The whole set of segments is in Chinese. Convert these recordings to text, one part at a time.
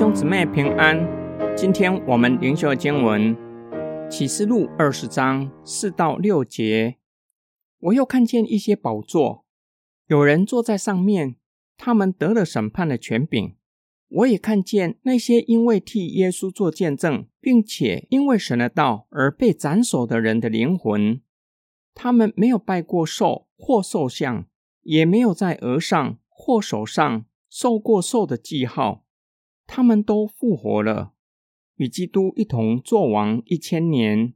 兄姊妹平安，今天我们灵修经文启示录二十章四到六节。我又看见一些宝座，有人坐在上面，他们得了审判的权柄。我也看见那些因为替耶稣做见证，并且因为神的道而被斩首的人的灵魂，他们没有拜过兽或兽像，也没有在额上或手上受过兽的记号。他们都复活了，与基督一同作王一千年。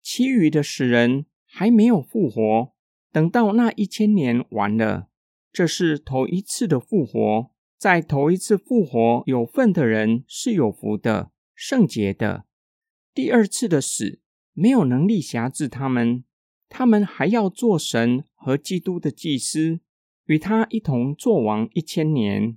其余的死人还没有复活，等到那一千年完了，这是头一次的复活。在头一次复活有份的人是有福的、圣洁的。第二次的死没有能力辖制他们，他们还要做神和基督的祭司，与他一同作王一千年。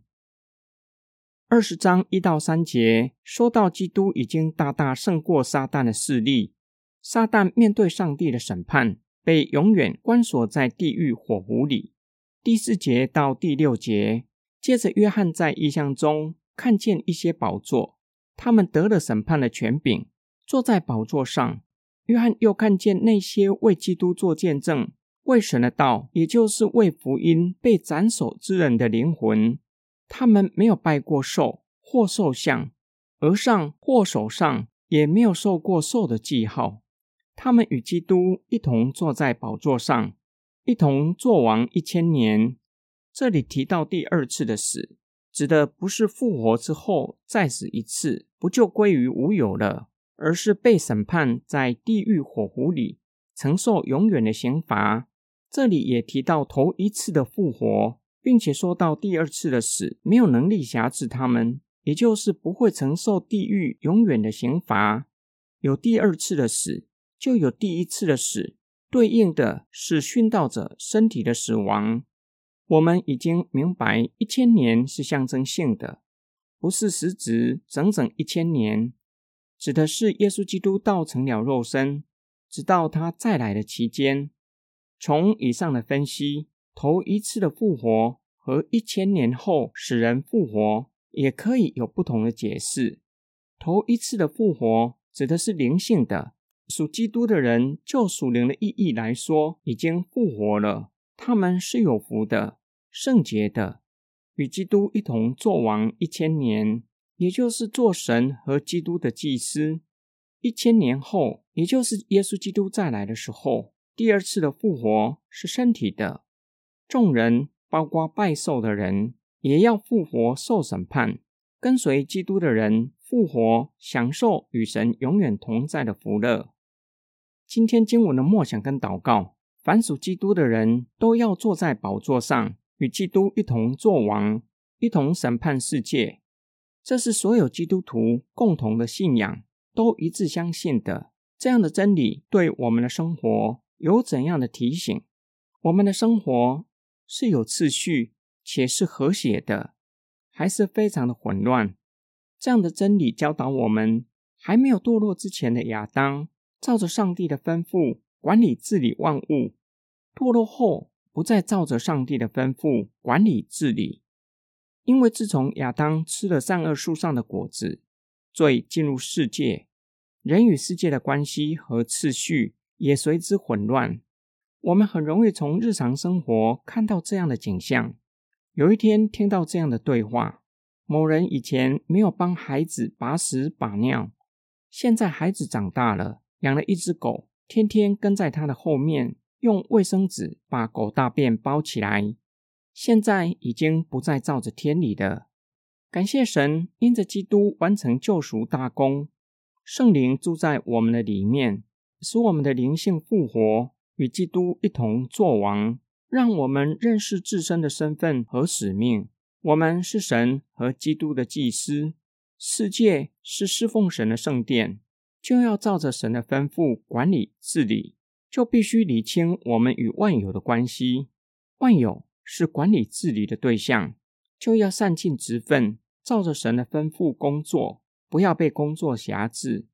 二十章一到三节说到，基督已经大大胜过撒旦的势力。撒旦面对上帝的审判，被永远关锁在地狱火湖里。第四节到第六节，接着约翰在异象中看见一些宝座，他们得了审判的权柄，坐在宝座上。约翰又看见那些为基督做见证、为神的道，也就是为福音被斩首之人的灵魂。他们没有拜过兽或兽像，额上或手上也没有受过兽的记号。他们与基督一同坐在宝座上，一同作王一千年。这里提到第二次的死，指的不是复活之后再死一次，不就归于无有了，而是被审判在地狱火湖里，承受永远的刑罚。这里也提到头一次的复活。并且说到第二次的死没有能力辖制他们，也就是不会承受地狱永远的刑罚。有第二次的死，就有第一次的死，对应的是殉道者身体的死亡。我们已经明白，一千年是象征性的，不是实质整整一千年，指的是耶稣基督道成了肉身，直到他再来的期间。从以上的分析。头一次的复活和一千年后使人复活，也可以有不同的解释。头一次的复活指的是灵性的，属基督的人，就属灵的意义来说，已经复活了。他们是有福的、圣洁的，与基督一同作王一千年，也就是做神和基督的祭司。一千年后，也就是耶稣基督再来的时候，第二次的复活是身体的。众人，包括拜寿的人，也要复活受审判；跟随基督的人复活，享受与神永远同在的福乐。今天经文的默想跟祷告，凡属基督的人都要坐在宝座上，与基督一同作王，一同审判世界。这是所有基督徒共同的信仰，都一致相信的。这样的真理对我们的生活有怎样的提醒？我们的生活，是有次序且是和谐的，还是非常的混乱？这样的真理教导我们，还没有堕落之前的亚当，照着上帝的吩咐管理治理万物；堕落后，不再照着上帝的吩咐管理治理。因为自从亚当吃了善恶树上的果子，罪进入世界，人与世界的关系和次序也随之混乱。我们很容易从日常生活看到这样的景象。有一天听到这样的对话：某人以前没有帮孩子把屎把尿，现在孩子长大了，养了一只狗，天天跟在他的后面，用卫生纸把狗大便包起来。现在已经不再照着天理的。感谢神，因着基督完成救赎大功，圣灵住在我们的里面，使我们的灵性复活。与基督一同作王，让我们认识自身的身份和使命。我们是神和基督的祭司，世界是侍奉神的圣殿，就要照着神的吩咐管理治理，就必须理清我们与万有的关系。万有是管理治理的对象，就要善尽职分，照着神的吩咐工作，不要被工作辖制，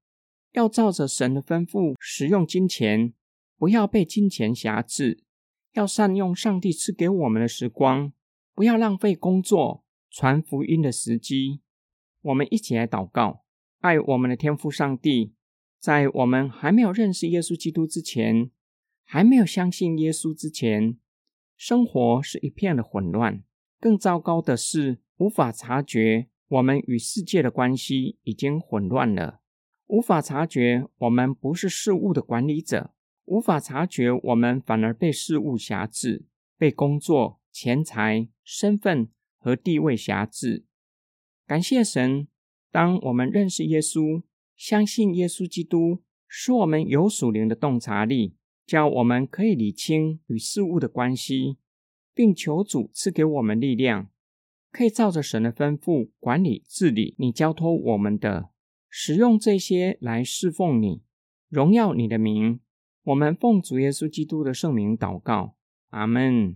要照着神的吩咐使用金钱。不要被金钱辖制，要善用上帝赐给我们的时光，不要浪费工作传福音的时机。我们一起来祷告。爱我们的天父上帝，在我们还没有认识耶稣基督之前，还没有相信耶稣之前，生活是一片的混乱。更糟糕的是，无法察觉我们与世界的关系已经混乱了，无法察觉我们不是事物的管理者，无法察觉我们反而被事物辖制，被工作、钱财、身份和地位辖制。感谢神，当我们认识耶稣，相信耶稣基督，使我们有属灵的洞察力，叫我们可以理清与事物的关系。并求主赐给我们力量，可以照着神的吩咐管理治理你交托我们的，使用这些来侍奉你，荣耀你的名。我们奉主耶稣基督的圣名祷告，阿门。